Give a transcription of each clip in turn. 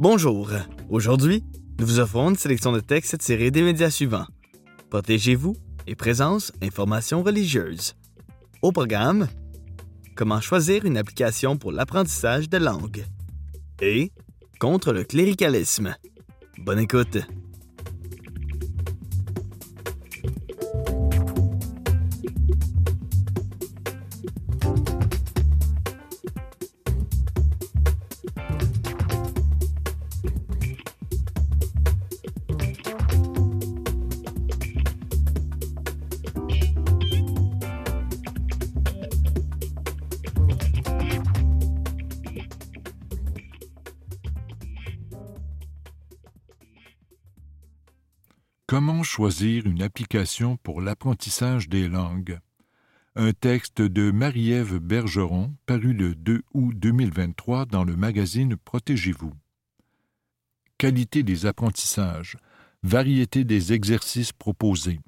Bonjour. Aujourd'hui, nous vous offrons une sélection de textes tirés des médias suivants. Protégez-vous et présence informations religieuses. Au programme, comment choisir une application pour l'apprentissage de langue. Et contre le cléricalisme. Bonne écoute. Choisir une application pour l'apprentissage des langues Un texte de Marie-Ève Bergeron paru le 2 août 2023 dans le magazine Protégez-vous. Qualité des apprentissages, variété des exercices proposés,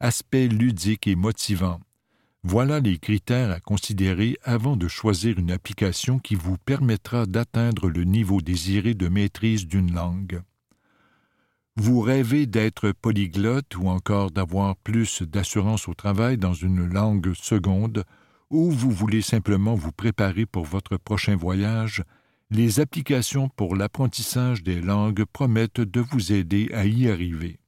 aspect ludique et motivant. Voilà les critères à considérer avant de choisir une application qui vous permettra d'atteindre le niveau désiré de maîtrise d'une langue. Vous rêvez d'être polyglotte ou encore d'avoir plus d'assurance au travail dans une langue seconde, ou vous voulez simplement vous préparer pour votre prochain voyage, les applications pour l'apprentissage des langues promettent de vous aider à y arriver.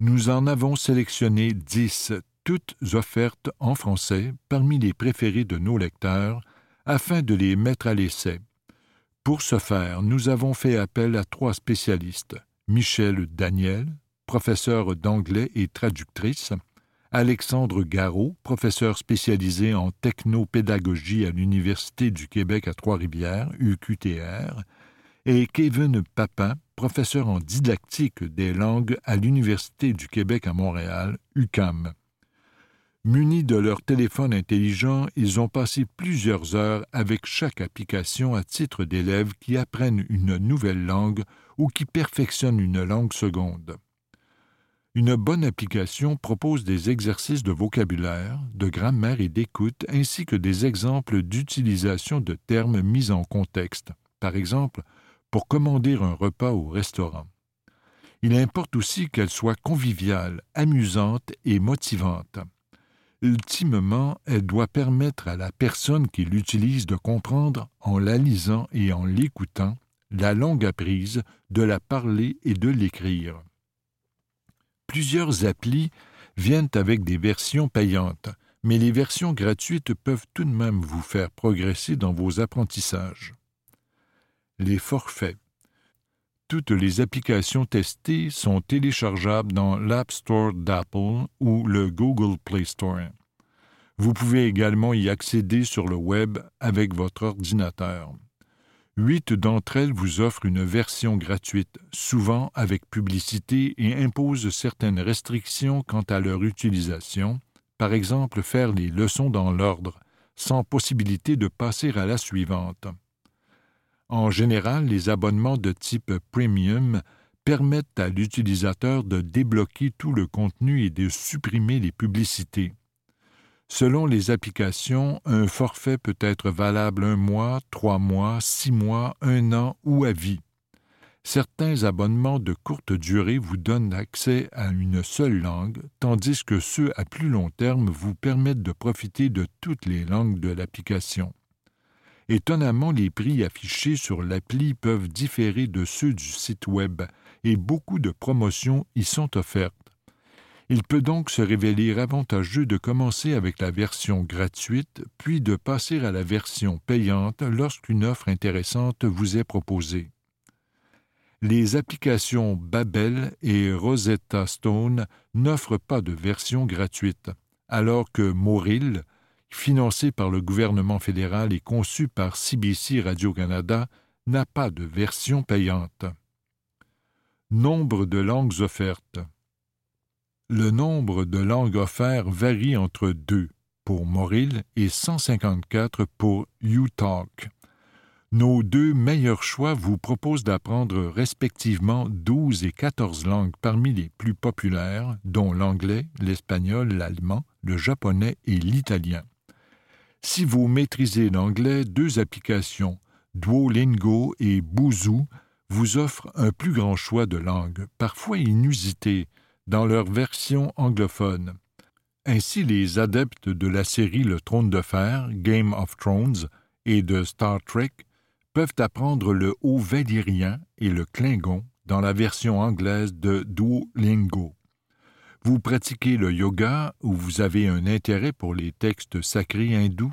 Nous en avons sélectionné dix, toutes offertes en français parmi les préférés de nos lecteurs, afin de les mettre à l'essai. Pour ce faire, nous avons fait appel à trois spécialistes. Michel Daniel, professeur d'anglais et traductrice, Alexandre Garot, professeur spécialisé en technopédagogie à l'Université du Québec à Trois-Rivières, UQTR, et Kevin Papin, professeur en didactique des langues à l'Université du Québec à Montréal, UCAM. Munis de leur téléphone intelligent, ils ont passé plusieurs heures avec chaque application à titre d'élèves qui apprennent une nouvelle langue ou qui perfectionnent une langue seconde. Une bonne application propose des exercices de vocabulaire, de grammaire et d'écoute, ainsi que des exemples d'utilisation de termes mis en contexte, par exemple pour commander un repas au restaurant. Il importe aussi qu'elle soit conviviale, amusante et motivante. Ultimement, elle doit permettre à la personne qui l'utilise de comprendre, en la lisant et en l'écoutant, la langue apprise, de la parler et de l'écrire. Plusieurs applis viennent avec des versions payantes, mais les versions gratuites peuvent tout de même vous faire progresser dans vos apprentissages. Les forfaits. Toutes les applications testées sont téléchargeables dans l'App Store d'Apple ou le Google Play Store. Vous pouvez également y accéder sur le web avec votre ordinateur. Huit d'entre elles vous offrent une version gratuite, souvent avec publicité, et imposent certaines restrictions quant à leur utilisation, par exemple faire les leçons dans l'ordre, sans possibilité de passer à la suivante. En général, les abonnements de type premium permettent à l'utilisateur de débloquer tout le contenu et de supprimer les publicités. Selon les applications, un forfait peut être valable un mois, trois mois, six mois, un an ou à vie. Certains abonnements de courte durée vous donnent accès à une seule langue, tandis que ceux à plus long terme vous permettent de profiter de toutes les langues de l'application. Étonnamment, les prix affichés sur l'appli peuvent différer de ceux du site Web, et beaucoup de promotions y sont offertes. Il peut donc se révéler avantageux de commencer avec la version gratuite, puis de passer à la version payante lorsqu'une offre intéressante vous est proposée. Les applications Babel et Rosetta Stone n'offrent pas de version gratuite, alors que Moril, financé par le gouvernement fédéral et conçu par CBC Radio-Canada, n'a pas de version payante. Nombre de langues offertes. Le nombre de langues offertes varie entre 2 pour Moril et 154 pour UTalk. Nos deux meilleurs choix vous proposent d'apprendre respectivement 12 et 14 langues parmi les plus populaires, dont l'anglais, l'espagnol, l'allemand, le japonais et l'italien. Si vous maîtrisez l'anglais, deux applications, Duolingo et Boozoo, vous offrent un plus grand choix de langues, parfois inusitées, dans leur version anglophone. Ainsi, les adeptes de la série Le Trône de Fer, Game of Thrones, et de Star Trek peuvent apprendre le haut valyrien et le klingon dans la version anglaise de Duolingo. Vous pratiquez le yoga ou vous avez un intérêt pour les textes sacrés hindous?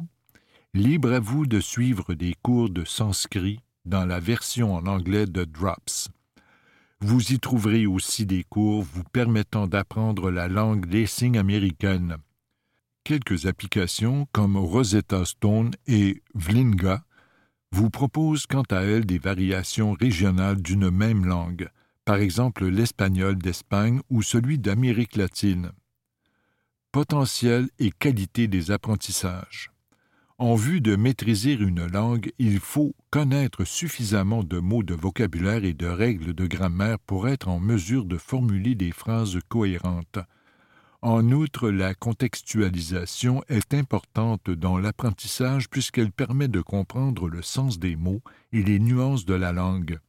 Libre à vous de suivre des cours de sanskrit dans la version en anglais de Drops. Vous y trouverez aussi des cours vous permettant d'apprendre la langue des signes américaine. Quelques applications comme Rosetta Stone et Vlinga vous proposent quant à elles des variations régionales d'une même langue, par exemple l'espagnol d'Espagne ou celui d'Amérique latine. Potentiel et qualité des apprentissages. En vue de maîtriser une langue, il faut connaître suffisamment de mots de vocabulaire et de règles de grammaire pour être en mesure de formuler des phrases cohérentes. En outre, la contextualisation est importante dans l'apprentissage puisqu'elle permet de comprendre le sens des mots et les nuances de la langue.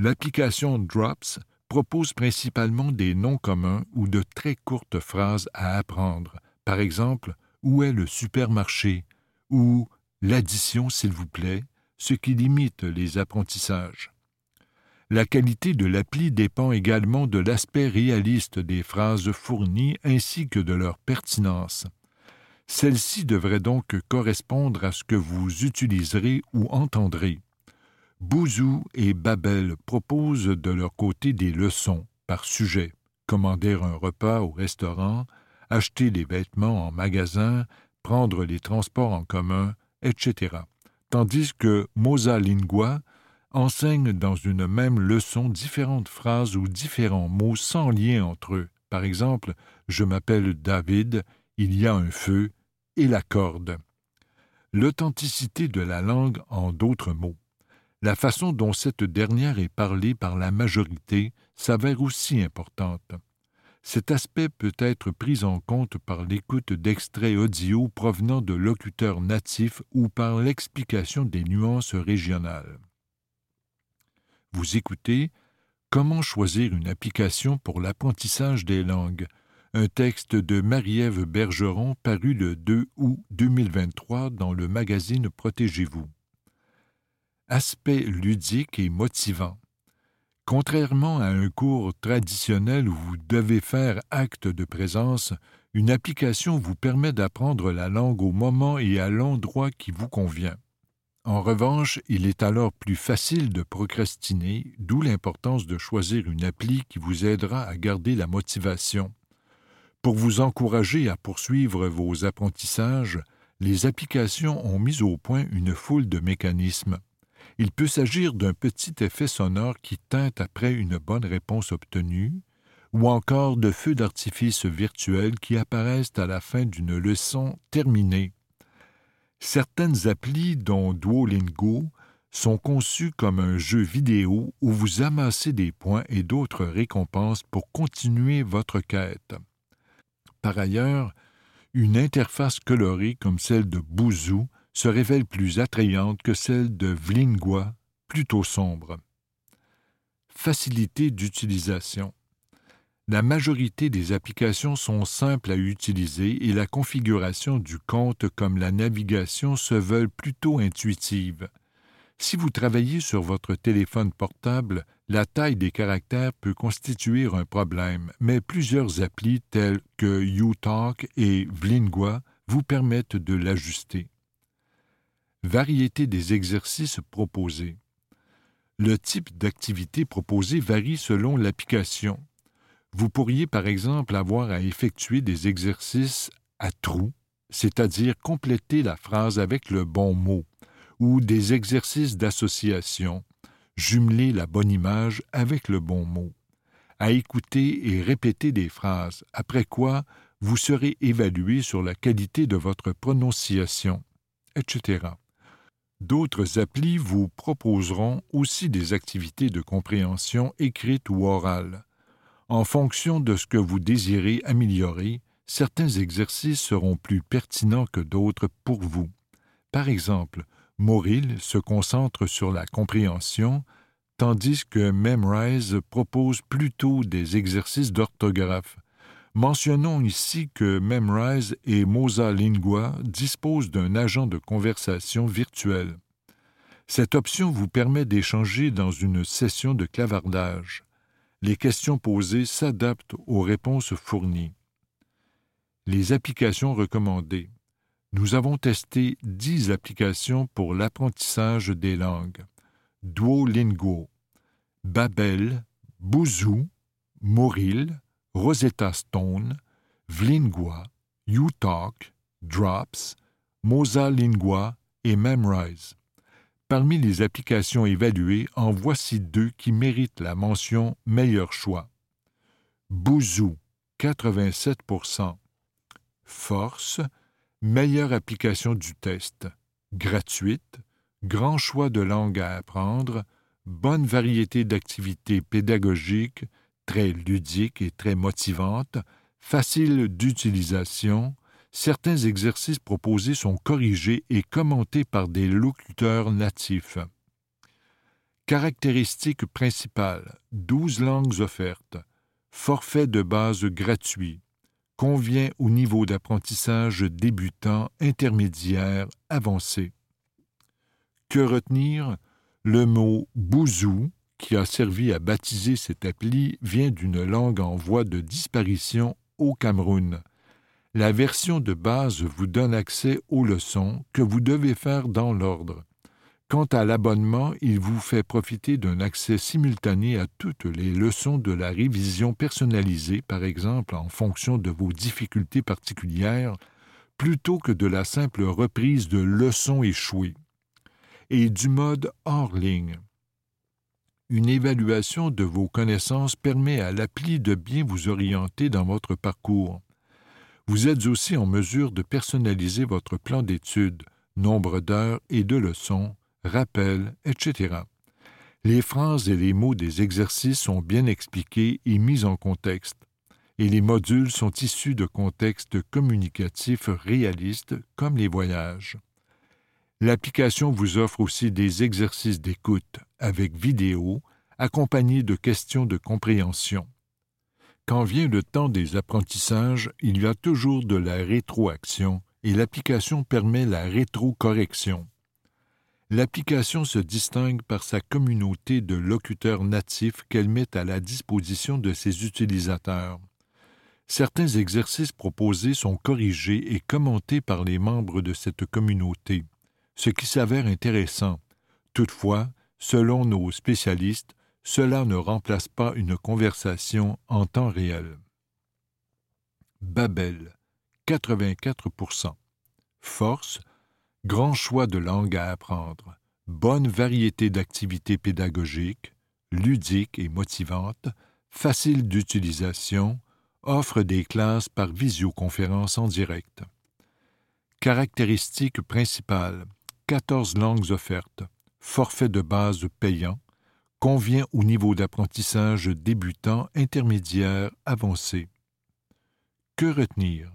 L'application Drops propose principalement des noms communs ou de très courtes phrases à apprendre. Par exemple, où est le supermarché? Ou l'addition, s'il vous plaît, ce qui limite les apprentissages. La qualité de l'appli dépend également de l'aspect réaliste des phrases fournies ainsi que de leur pertinence. Celle-ci devrait donc correspondre à ce que vous utiliserez ou entendrez. Bouzou et Babel proposent de leur côté des leçons par sujet, commander un repas au restaurant, acheter des vêtements en magasin, prendre les transports en commun, etc. Tandis que Mosa Lingua enseigne dans une même leçon différentes phrases ou différents mots sans lien entre eux. Par exemple, je m'appelle David, il y a un feu et la corde. L'authenticité de la langue en d'autres mots. La façon dont cette dernière est parlée par la majorité s'avère aussi importante. Cet aspect peut être pris en compte par l'écoute d'extraits audio provenant de locuteurs natifs ou par l'explication des nuances régionales. Vous écoutez Comment choisir une application pour l'apprentissage des langues un texte de Marie-Ève Bergeron paru le 2 août 2023 dans le magazine Protégez-vous. Aspect ludique et motivant. Contrairement à un cours traditionnel où vous devez faire acte de présence, une application vous permet d'apprendre la langue au moment et à l'endroit qui vous convient. En revanche, il est alors plus facile de procrastiner, d'où l'importance de choisir une appli qui vous aidera à garder la motivation. Pour vous encourager à poursuivre vos apprentissages, les applications ont mis au point une foule de mécanismes. Il peut s'agir d'un petit effet sonore qui teinte après une bonne réponse obtenue, ou encore de feux d'artifice virtuels qui apparaissent à la fin d'une leçon terminée. Certaines applis, dont Duolingo, sont conçues comme un jeu vidéo où vous amassez des points et d'autres récompenses pour continuer votre quête. Par ailleurs, une interface colorée comme celle de Bouzou se révèle plus attrayante que celle de Vlingua, plutôt sombre. Facilité d'utilisation. La majorité des applications sont simples à utiliser et la configuration du compte comme la navigation se veulent plutôt intuitives. Si vous travaillez sur votre téléphone portable, la taille des caractères peut constituer un problème, mais plusieurs applis telles que UTalk et Vlingua vous permettent de l'ajuster. Variété des exercices proposés. Le type d'activité proposée varie selon l'application. Vous pourriez par exemple avoir à effectuer des exercices à trous, c'est-à-dire compléter la phrase avec le bon mot, ou des exercices d'association, jumeler la bonne image avec le bon mot, à écouter et répéter des phrases, après quoi vous serez évalué sur la qualité de votre prononciation, etc. D'autres applis vous proposeront aussi des activités de compréhension écrites ou orales. En fonction de ce que vous désirez améliorer, certains exercices seront plus pertinents que d'autres pour vous. Par exemple, Moril se concentre sur la compréhension, tandis que Memrise propose plutôt des exercices d'orthographe. Mentionnons ici que Memrise et Mosa Lingua disposent d'un agent de conversation virtuel. Cette option vous permet d'échanger dans une session de clavardage. Les questions posées s'adaptent aux réponses fournies. Les applications recommandées. Nous avons testé 10 applications pour l'apprentissage des langues. Duolingo, Babel, Bouzou, Moril, Rosetta Stone, Vlingua, UTalk, Drops, Mosa Lingua et Memrise. Parmi les applications évaluées, en voici deux qui méritent la mention meilleur choix. Bouzou, 87% Force, meilleure application du test, gratuite, grand choix de langues à apprendre, bonne variété d'activités pédagogiques, très ludiques et très motivantes, facile d'utilisation, certains exercices proposés sont corrigés et commentés par des locuteurs natifs. Caractéristiques principales 12 langues offertes. Forfait de base gratuit. Convient au niveau d'apprentissage débutant, intermédiaire, avancé. Que retenir? Le mot bouzou, qui a servi à baptiser cette appli, vient d'une langue en voie de disparition au Cameroun. La version de base vous donne accès aux leçons que vous devez faire dans l'ordre. Quant à l'abonnement, il vous fait profiter d'un accès simultané à toutes les leçons de la révision personnalisée, par exemple en fonction de vos difficultés particulières, plutôt que de la simple reprise de leçons échouées. Et du mode hors ligne. Une évaluation de vos connaissances permet à l'appli de bien vous orienter dans votre parcours. Vous êtes aussi en mesure de personnaliser votre plan d'études, nombre d'heures et de leçons, rappels, etc. Les phrases et les mots des exercices sont bien expliqués et mis en contexte, et les modules sont issus de contextes communicatifs réalistes comme les voyages. L'application vous offre aussi des exercices d'écoute avec vidéo accompagnés de questions de compréhension. Quand vient le temps des apprentissages, il y a toujours de la rétroaction et l'application permet la rétrocorrection. L'application se distingue par sa communauté de locuteurs natifs qu'elle met à la disposition de ses utilisateurs. Certains exercices proposés sont corrigés et commentés par les membres de cette communauté, ce qui s'avère intéressant. Toutefois, selon nos spécialistes, cela ne remplace pas une conversation en temps réel. Babel, 84% Force, grand choix de langue à apprendre, bonne variété d'activités pédagogiques, ludiques et motivantes, facile d'utilisation, offre des classes par visioconférence en direct. Caractéristiques principales 14 langues offertes, forfait de base payant, convient au niveau d'apprentissage débutant, intermédiaire, avancé. Que retenir?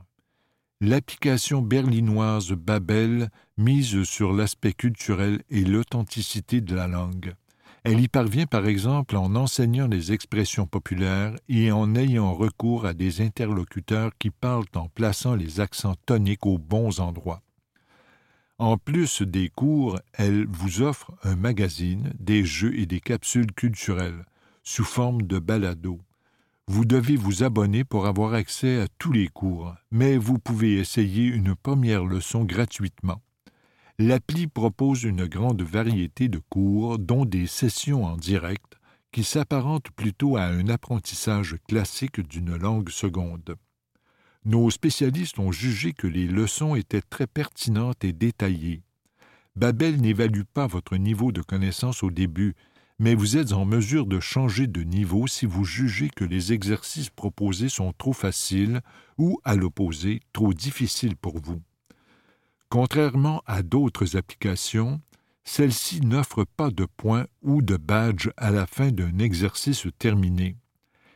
L'application berlinoise Babel mise sur l'aspect culturel et l'authenticité de la langue. Elle y parvient par exemple en enseignant les expressions populaires et en ayant recours à des interlocuteurs qui parlent en plaçant les accents toniques aux bons endroits. En plus des cours, elle vous offre un magazine, des jeux et des capsules culturelles, sous forme de balado. Vous devez vous abonner pour avoir accès à tous les cours, mais vous pouvez essayer une première leçon gratuitement. L'appli propose une grande variété de cours, dont des sessions en direct, qui s'apparentent plutôt à un apprentissage classique d'une langue seconde. Nos spécialistes ont jugé que les leçons étaient très pertinentes et détaillées. Babel n'évalue pas votre niveau de connaissance au début, mais vous êtes en mesure de changer de niveau si vous jugez que les exercices proposés sont trop faciles ou, à l'opposé, trop difficiles pour vous. Contrairement à d'autres applications, celle-ci n'offre pas de points ou de badge à la fin d'un exercice terminé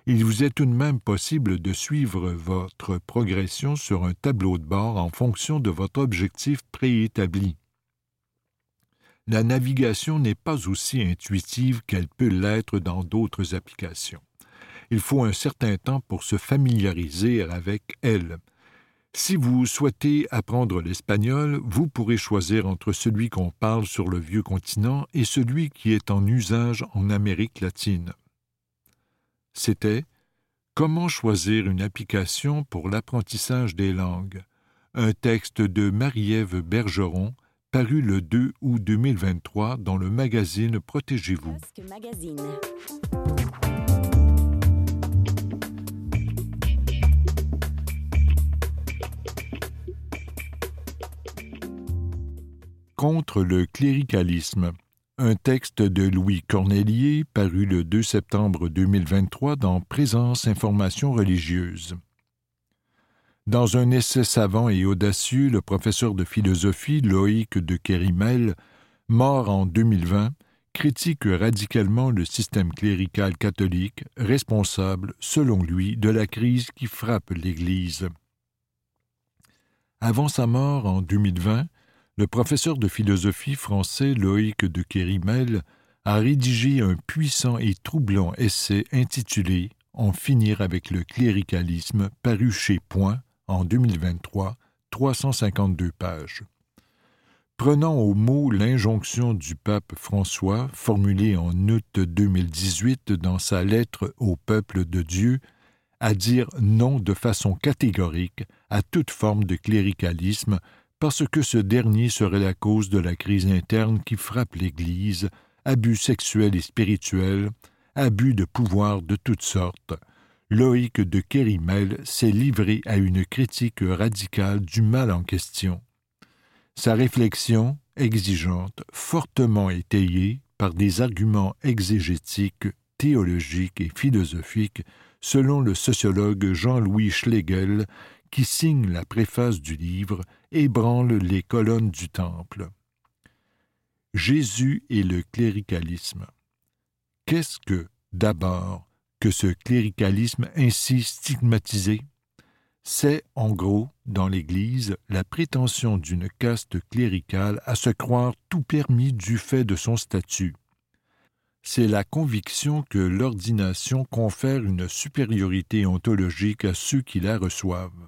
il vous est tout de même possible de suivre votre progression sur un tableau de bord en fonction de votre objectif préétabli. la navigation n'est pas aussi intuitive qu'elle peut l'être dans d'autres applications. Il faut un certain temps pour se familiariser avec elle. Si vous souhaitez apprendre l'espagnol, vous pourrez choisir entre celui qu'on parle sur le vieux continent et celui qui est en usage en Amérique latine. C'était Comment choisir une application pour l'apprentissage des langues? Un texte de Marie-Ève Bergeron, paru le 2 août 2023 dans le magazine Protégez-vous. Contre le cléricalisme. Un texte de Louis Cornelier paru le 2 septembre 2023 dans Présence Information religieuse. Dans un essai savant et audacieux, le professeur de philosophie Loïc de Kérimel, mort en 2020, critique radicalement le système clérical catholique, responsable, selon lui, de la crise qui frappe l'Église. Avant sa mort en 2020, le professeur de philosophie français Loïc de Kérimel a rédigé un puissant et troublant essai intitulé En finir avec le cléricalisme, paru chez Point en 2023, 352 pages. Prenant au mot l'injonction du pape François, formulée en août 2018 dans sa lettre au peuple de Dieu, à dire non de façon catégorique à toute forme de cléricalisme, parce que ce dernier serait la cause de la crise interne qui frappe l'Église, abus sexuels et spirituels, abus de pouvoir de toutes sortes, Loïc de Kérimel s'est livré à une critique radicale du mal en question. Sa réflexion, exigeante, fortement étayée par des arguments exégétiques, théologiques et philosophiques, selon le sociologue Jean-Louis Schlegel, qui signe la préface du livre, ébranle les colonnes du temple. Jésus et le cléricalisme. Qu'est-ce que, d'abord, que ce cléricalisme ainsi stigmatisé? C'est, en gros, dans l'Église, la prétention d'une caste cléricale à se croire tout permis du fait de son statut. C'est la conviction que l'ordination confère une supériorité ontologique à ceux qui la reçoivent.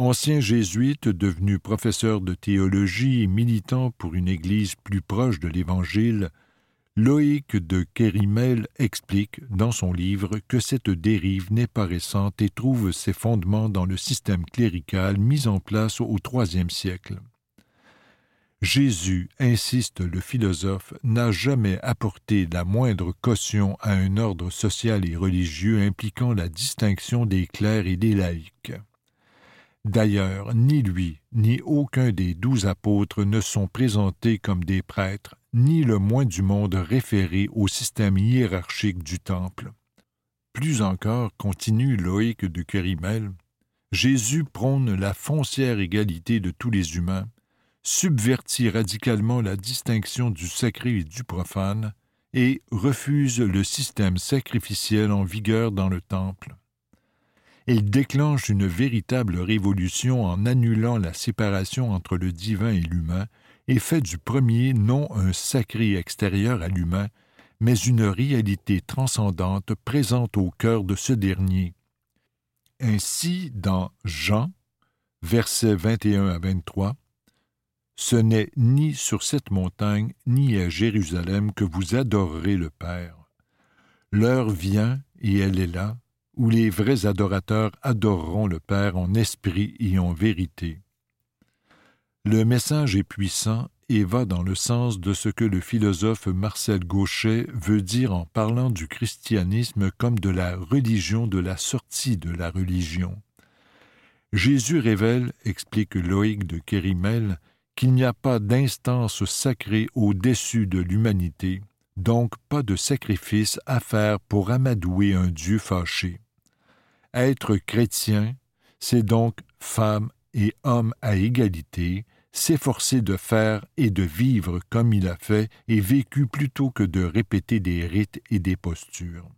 Ancien jésuite devenu professeur de théologie et militant pour une Église plus proche de l'Évangile, Loïc de Kérimel explique dans son livre que cette dérive n'est pas récente et trouve ses fondements dans le système clérical mis en place au IIIe siècle. Jésus, insiste le philosophe, n'a jamais apporté la moindre caution à un ordre social et religieux impliquant la distinction des clercs et des laïcs. D'ailleurs, ni lui, ni aucun des douze apôtres ne sont présentés comme des prêtres, ni le moins du monde référé au système hiérarchique du temple. Plus encore, continue Loïc de Querimel, Jésus prône la foncière égalité de tous les humains, subvertit radicalement la distinction du sacré et du profane, et refuse le système sacrificiel en vigueur dans le temple. Il déclenche une véritable révolution en annulant la séparation entre le divin et l'humain et fait du premier non un sacré extérieur à l'humain, mais une réalité transcendante présente au cœur de ce dernier. Ainsi, dans Jean, versets 21 à 23, Ce n'est ni sur cette montagne, ni à Jérusalem que vous adorerez le Père. L'heure vient, et elle est là, où les vrais adorateurs adoreront le Père en esprit et en vérité. Le message est puissant et va dans le sens de ce que le philosophe Marcel Gauchet veut dire en parlant du christianisme comme de la religion de la sortie de la religion. Jésus révèle, explique Loïc de Kérimel, qu'il n'y a pas d'instance sacrée au-dessus de l'humanité, donc pas de sacrifice à faire pour amadouer un Dieu fâché. Être chrétien, c'est donc femme et homme à égalité, s'efforcer de faire et de vivre comme il a fait et vécu plutôt que de répéter des rites et des postures.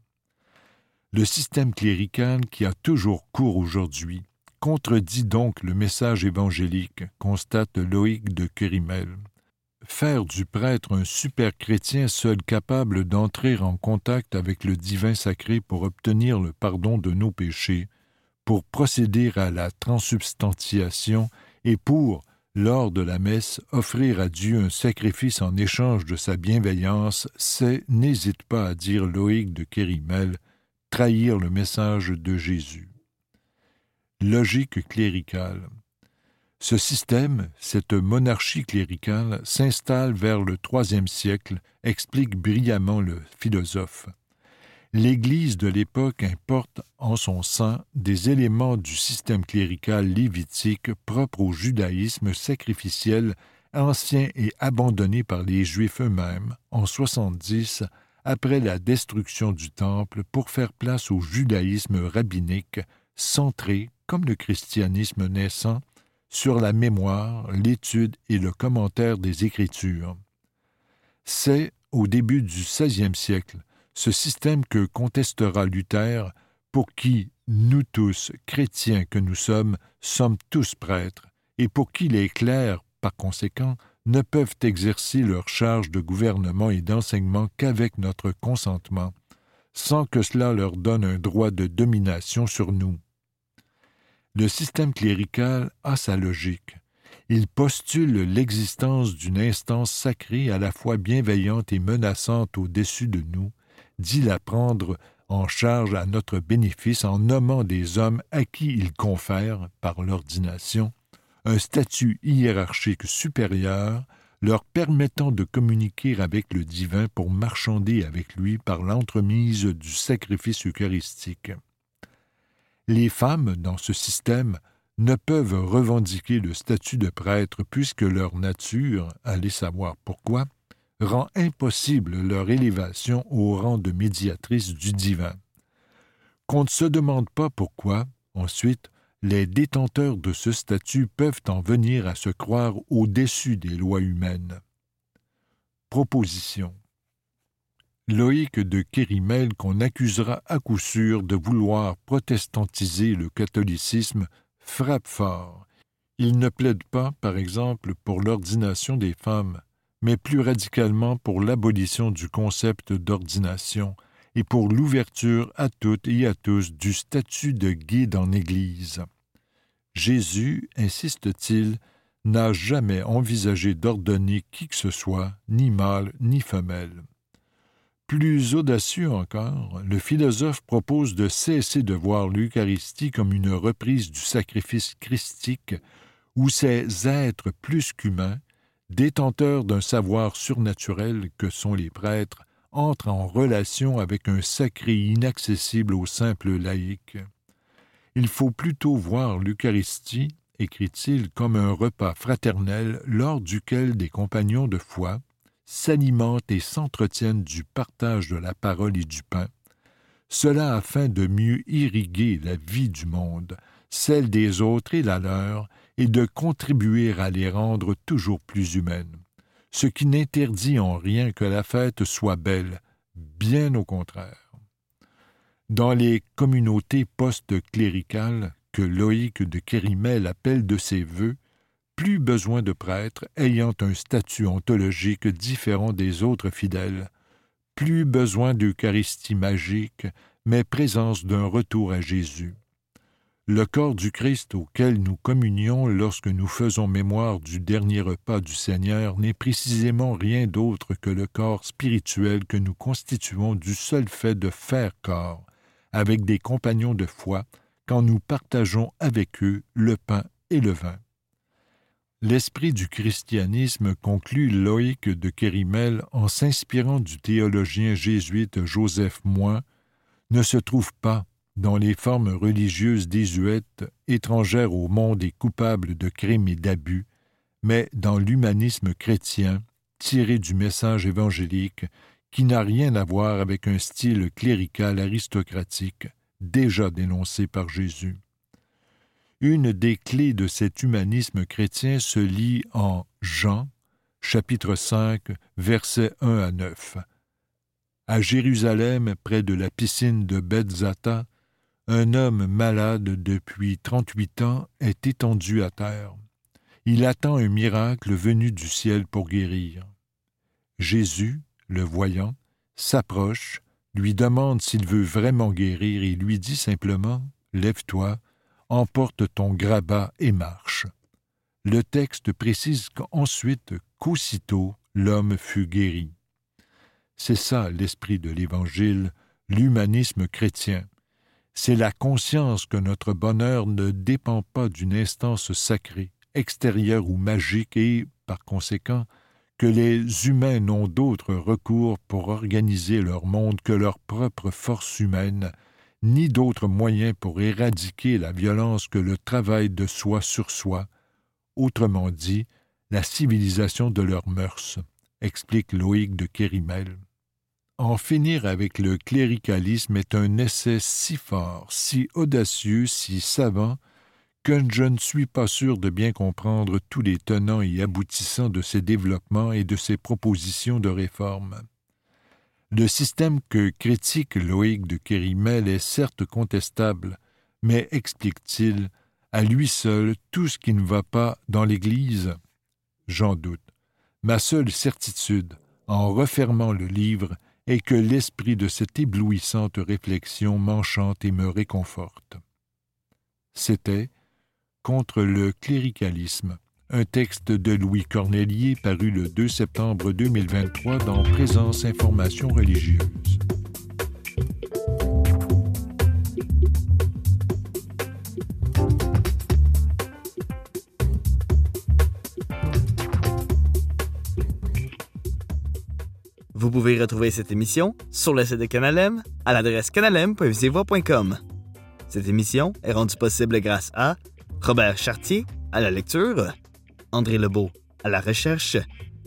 Le système clérical qui a toujours cours aujourd'hui contredit donc le message évangélique, constate Loïc de Kerimel. Faire du prêtre un super chrétien seul capable d'entrer en contact avec le divin sacré pour obtenir le pardon de nos péchés, pour procéder à la transubstantiation et pour, lors de la messe, offrir à Dieu un sacrifice en échange de sa bienveillance, c'est, n'hésite pas à dire Loïc de Kérimel, trahir le message de Jésus. Logique cléricale. Ce système, cette monarchie cléricale, s'installe vers le troisième siècle, explique brillamment le philosophe. L'Église de l'époque importe en son sein des éléments du système clérical lévitique propre au judaïsme sacrificiel ancien et abandonné par les Juifs eux-mêmes en 70 après la destruction du Temple pour faire place au judaïsme rabbinique centré, comme le christianisme naissant, sur la mémoire, l'étude et le commentaire des Écritures. C'est, au début du XVIe siècle, ce système que contestera Luther, pour qui nous tous, chrétiens que nous sommes, sommes tous prêtres, et pour qui les clercs, par conséquent, ne peuvent exercer leur charge de gouvernement et d'enseignement qu'avec notre consentement, sans que cela leur donne un droit de domination sur nous. Le système clérical a sa logique. Il postule l'existence d'une instance sacrée à la fois bienveillante et menaçante au-dessus de nous, dit la prendre en charge à notre bénéfice en nommant des hommes à qui il confère, par l'ordination, un statut hiérarchique supérieur leur permettant de communiquer avec le divin pour marchander avec lui par l'entremise du sacrifice eucharistique. Les femmes, dans ce système, ne peuvent revendiquer le statut de prêtre puisque leur nature, allez savoir pourquoi, rend impossible leur élévation au rang de médiatrice du divin. Qu'on ne se demande pas pourquoi, ensuite, les détenteurs de ce statut peuvent en venir à se croire au-dessus des lois humaines. Proposition. Loïc de Kérimel qu'on accusera à coup sûr de vouloir protestantiser le catholicisme frappe fort. Il ne plaide pas, par exemple, pour l'ordination des femmes, mais plus radicalement pour l'abolition du concept d'ordination et pour l'ouverture à toutes et à tous du statut de guide en Église. Jésus, insiste-t-il, n'a jamais envisagé d'ordonner qui que ce soit, ni mâle ni femelle. Plus audacieux encore, le philosophe propose de cesser de voir l'Eucharistie comme une reprise du sacrifice christique où ces êtres plus qu'humains, détenteurs d'un savoir surnaturel que sont les prêtres, entrent en relation avec un sacré inaccessible aux simples laïcs. Il faut plutôt voir l'Eucharistie, écrit-il, comme un repas fraternel lors duquel des compagnons de foi, s'alimentent et s'entretiennent du partage de la parole et du pain, cela afin de mieux irriguer la vie du monde, celle des autres et la leur, et de contribuer à les rendre toujours plus humaines, ce qui n'interdit en rien que la fête soit belle, bien au contraire. Dans les communautés post-cléricales que Loïc de Kérimel appelle de ses voeux, plus besoin de prêtres ayant un statut ontologique différent des autres fidèles, plus besoin d'Eucharistie magique, mais présence d'un retour à Jésus. Le corps du Christ auquel nous communions lorsque nous faisons mémoire du dernier repas du Seigneur n'est précisément rien d'autre que le corps spirituel que nous constituons du seul fait de faire corps, avec des compagnons de foi, quand nous partageons avec eux le pain et le vin. L'esprit du christianisme, conclut Loïc de Kérimel en s'inspirant du théologien jésuite Joseph Moin, ne se trouve pas dans les formes religieuses désuètes, étrangères au monde et coupables de crimes et d'abus, mais dans l'humanisme chrétien, tiré du message évangélique, qui n'a rien à voir avec un style clérical aristocratique, déjà dénoncé par Jésus. Une des clés de cet humanisme chrétien se lit en Jean, chapitre 5, versets 1 à 9. À Jérusalem, près de la piscine de Bethzata, un homme malade depuis trente-huit ans est étendu à terre. il attend un miracle venu du ciel pour guérir. Jésus, le voyant, s'approche, lui demande s'il veut vraiment guérir et lui dit simplement Lève-toi, emporte ton grabat et marche. Le texte précise qu'ensuite, qu'aussitôt, l'homme fut guéri. C'est ça l'esprit de l'Évangile, l'humanisme chrétien. C'est la conscience que notre bonheur ne dépend pas d'une instance sacrée, extérieure ou magique et, par conséquent, que les humains n'ont d'autre recours pour organiser leur monde que leur propre force humaine, ni d'autre moyen pour éradiquer la violence que le travail de soi sur soi, autrement dit, la civilisation de leurs mœurs, explique Loïc de Kérimel. En finir avec le cléricalisme est un essai si fort, si audacieux, si savant, que je ne suis pas sûr de bien comprendre tous les tenants et aboutissants de ces développements et de ces propositions de réforme. Le système que critique Loïc de Kérimel est certes contestable, mais explique-t-il à lui seul tout ce qui ne va pas dans l'Église J'en doute. Ma seule certitude, en refermant le livre, est que l'esprit de cette éblouissante réflexion m'enchante et me réconforte. C'était Contre le cléricalisme, un texte de Louis Cornelier paru le 2 septembre 2023 dans Présence Information religieuse. Vous pouvez retrouver cette émission sur le site de Canalem à l'adresse canalem.visivoix.com. Cette émission est rendue possible grâce à Robert Chartier à la lecture, André Lebeau à la recherche,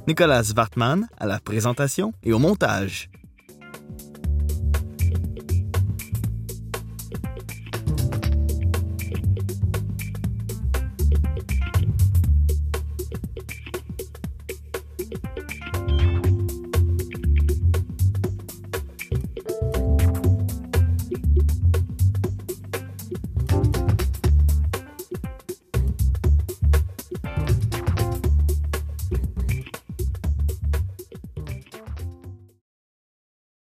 Nicolas Wartman à la présentation et au montage.